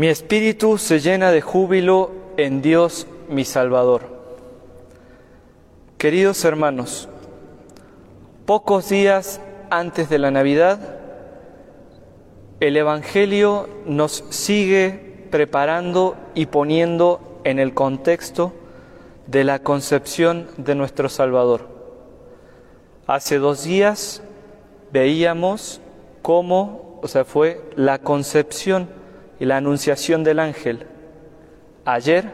Mi espíritu se llena de júbilo en Dios mi Salvador. Queridos hermanos, pocos días antes de la Navidad, el Evangelio nos sigue preparando y poniendo en el contexto de la concepción de nuestro Salvador. Hace dos días veíamos cómo, o sea, fue la concepción y la anunciación del ángel. Ayer,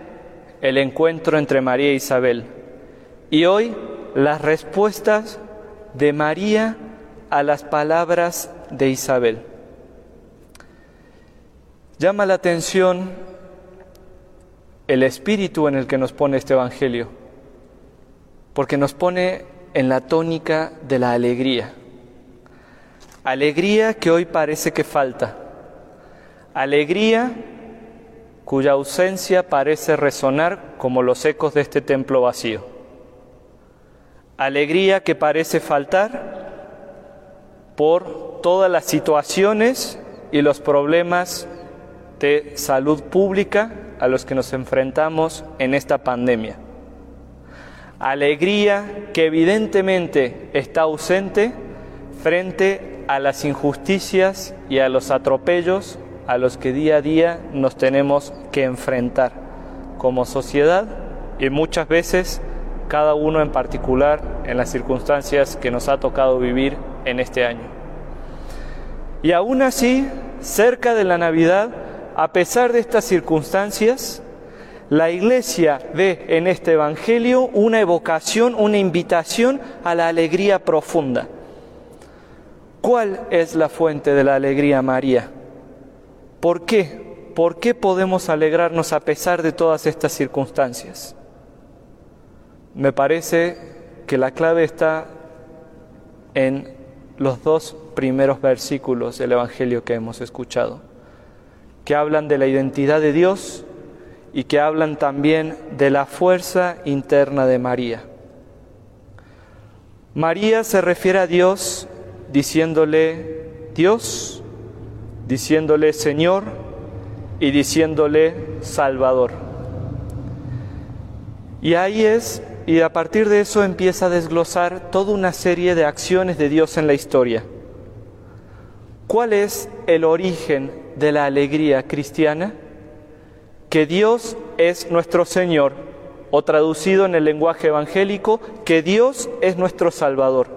el encuentro entre María e Isabel. Y hoy, las respuestas de María a las palabras de Isabel. Llama la atención el espíritu en el que nos pone este Evangelio, porque nos pone en la tónica de la alegría. Alegría que hoy parece que falta. Alegría cuya ausencia parece resonar como los ecos de este templo vacío. Alegría que parece faltar por todas las situaciones y los problemas de salud pública a los que nos enfrentamos en esta pandemia. Alegría que evidentemente está ausente frente a las injusticias y a los atropellos a los que día a día nos tenemos que enfrentar como sociedad y muchas veces cada uno en particular en las circunstancias que nos ha tocado vivir en este año. Y aún así, cerca de la Navidad, a pesar de estas circunstancias, la Iglesia ve en este Evangelio una evocación, una invitación a la alegría profunda. ¿Cuál es la fuente de la alegría, María? ¿Por qué? ¿Por qué podemos alegrarnos a pesar de todas estas circunstancias? Me parece que la clave está en los dos primeros versículos del Evangelio que hemos escuchado que hablan de la identidad de Dios y que hablan también de la fuerza interna de María. María se refiere a Dios diciéndole Dios, diciéndole Señor y diciéndole Salvador. Y ahí es, y a partir de eso empieza a desglosar toda una serie de acciones de Dios en la historia. ¿Cuál es el origen de la alegría cristiana? Que Dios es nuestro Señor, o traducido en el lenguaje evangélico, que Dios es nuestro Salvador.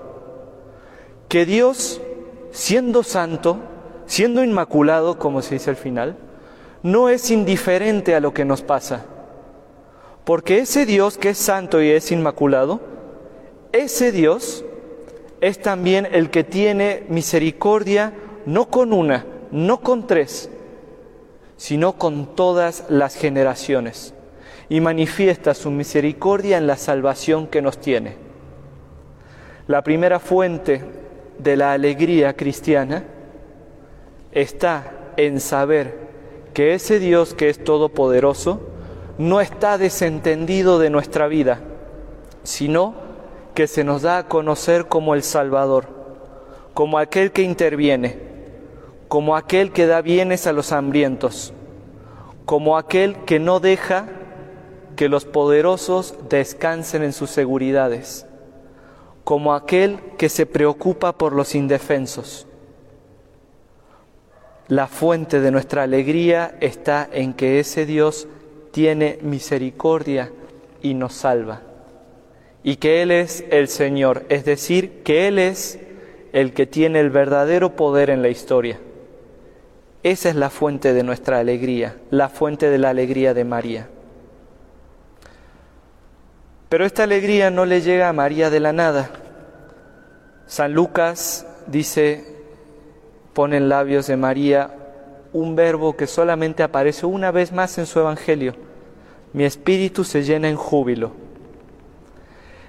Que Dios, siendo santo, siendo inmaculado, como se dice al final, no es indiferente a lo que nos pasa. Porque ese Dios que es santo y es inmaculado, ese Dios es también el que tiene misericordia no con una, no con tres, sino con todas las generaciones, y manifiesta su misericordia en la salvación que nos tiene. La primera fuente de la alegría cristiana está en saber que ese Dios que es todopoderoso no está desentendido de nuestra vida, sino que se nos da a conocer como el Salvador, como aquel que interviene, como aquel que da bienes a los hambrientos, como aquel que no deja que los poderosos descansen en sus seguridades, como aquel que se preocupa por los indefensos. La fuente de nuestra alegría está en que ese Dios tiene misericordia y nos salva, y que Él es el Señor, es decir, que Él es el que tiene el verdadero poder en la historia. Esa es la fuente de nuestra alegría, la fuente de la alegría de María. Pero esta alegría no le llega a María de la nada. San Lucas dice, pone en labios de María un verbo que solamente aparece una vez más en su Evangelio. Mi espíritu se llena en júbilo.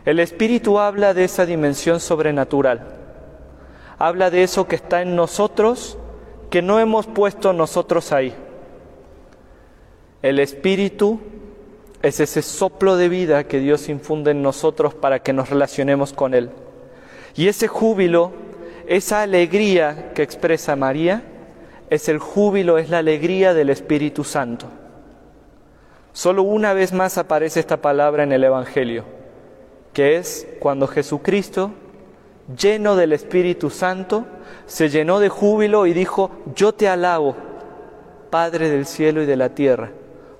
El espíritu habla de esa dimensión sobrenatural. Habla de eso que está en nosotros que no hemos puesto nosotros ahí. El Espíritu es ese soplo de vida que Dios infunde en nosotros para que nos relacionemos con Él. Y ese júbilo, esa alegría que expresa María, es el júbilo, es la alegría del Espíritu Santo. Solo una vez más aparece esta palabra en el Evangelio, que es cuando Jesucristo, lleno del Espíritu Santo, se llenó de júbilo y dijo, yo te alabo, Padre del cielo y de la tierra,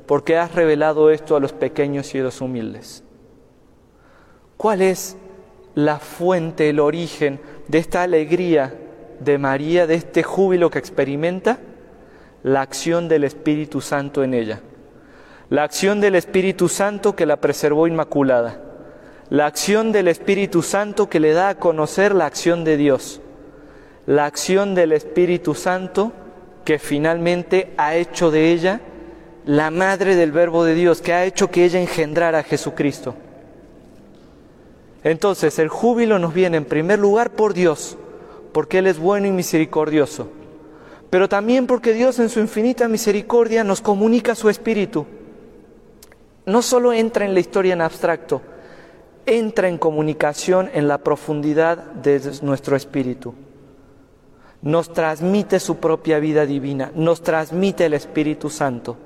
porque has revelado esto a los pequeños y a los humildes. ¿Cuál es la fuente, el origen de esta alegría de María, de este júbilo que experimenta? La acción del Espíritu Santo en ella. La acción del Espíritu Santo que la preservó inmaculada. La acción del Espíritu Santo que le da a conocer la acción de Dios. La acción del Espíritu Santo que finalmente ha hecho de ella la madre del Verbo de Dios, que ha hecho que ella engendrara a Jesucristo. Entonces el júbilo nos viene en primer lugar por Dios, porque Él es bueno y misericordioso, pero también porque Dios en su infinita misericordia nos comunica su espíritu. No solo entra en la historia en abstracto, entra en comunicación en la profundidad de nuestro espíritu. Nos transmite su propia vida divina, nos transmite el Espíritu Santo.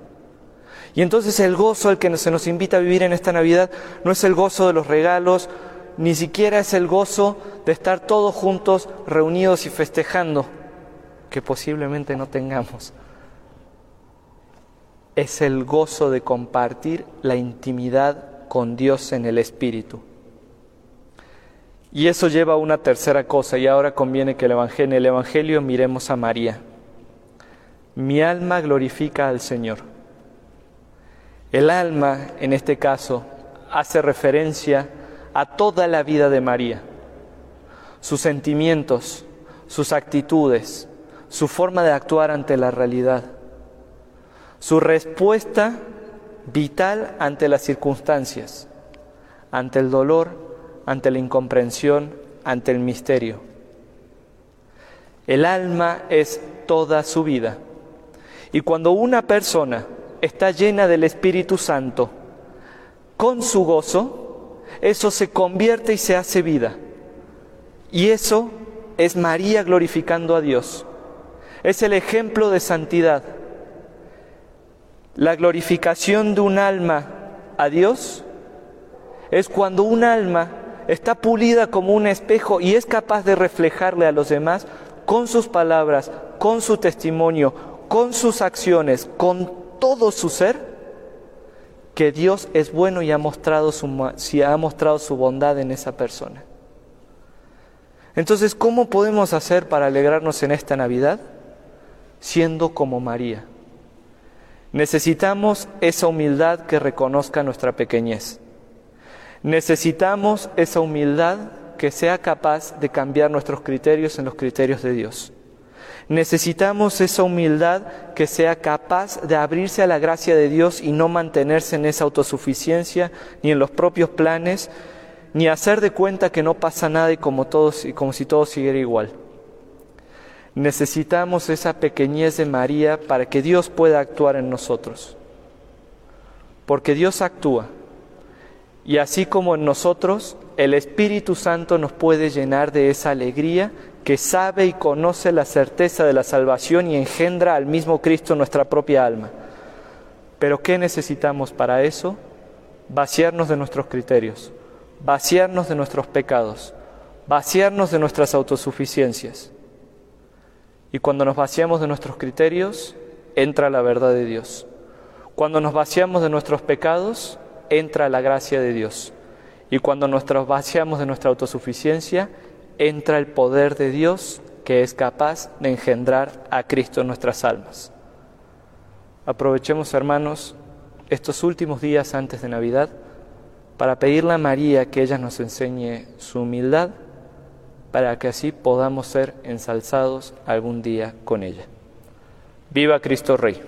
Y entonces el gozo al que se nos invita a vivir en esta Navidad no es el gozo de los regalos, ni siquiera es el gozo de estar todos juntos reunidos y festejando, que posiblemente no tengamos. Es el gozo de compartir la intimidad con Dios en el Espíritu. Y eso lleva a una tercera cosa, y ahora conviene que el evangelio, en el Evangelio miremos a María. Mi alma glorifica al Señor. El alma, en este caso, hace referencia a toda la vida de María, sus sentimientos, sus actitudes, su forma de actuar ante la realidad, su respuesta vital ante las circunstancias, ante el dolor, ante la incomprensión, ante el misterio. El alma es toda su vida. Y cuando una persona está llena del Espíritu Santo, con su gozo, eso se convierte y se hace vida. Y eso es María glorificando a Dios. Es el ejemplo de santidad. La glorificación de un alma a Dios es cuando un alma está pulida como un espejo y es capaz de reflejarle a los demás con sus palabras, con su testimonio, con sus acciones, con todo su ser, que Dios es bueno y ha mostrado su, ha mostrado su bondad en esa persona. Entonces, ¿cómo podemos hacer para alegrarnos en esta Navidad? Siendo como María. Necesitamos esa humildad que reconozca nuestra pequeñez. Necesitamos esa humildad que sea capaz de cambiar nuestros criterios en los criterios de Dios. Necesitamos esa humildad que sea capaz de abrirse a la gracia de Dios y no mantenerse en esa autosuficiencia ni en los propios planes, ni hacer de cuenta que no pasa nada y como, todos, y como si todo siguiera igual. Necesitamos esa pequeñez de María para que Dios pueda actuar en nosotros. Porque Dios actúa. Y así como en nosotros, el Espíritu Santo nos puede llenar de esa alegría que sabe y conoce la certeza de la salvación y engendra al mismo Cristo en nuestra propia alma. Pero ¿qué necesitamos para eso? Vaciarnos de nuestros criterios, vaciarnos de nuestros pecados, vaciarnos de nuestras autosuficiencias. Y cuando nos vaciamos de nuestros criterios, entra la verdad de Dios. Cuando nos vaciamos de nuestros pecados, entra la gracia de Dios. Y cuando nos vaciamos de nuestra autosuficiencia, entra el poder de Dios que es capaz de engendrar a Cristo en nuestras almas. Aprovechemos, hermanos, estos últimos días antes de Navidad para pedirle a María que ella nos enseñe su humildad para que así podamos ser ensalzados algún día con ella. Viva Cristo Rey.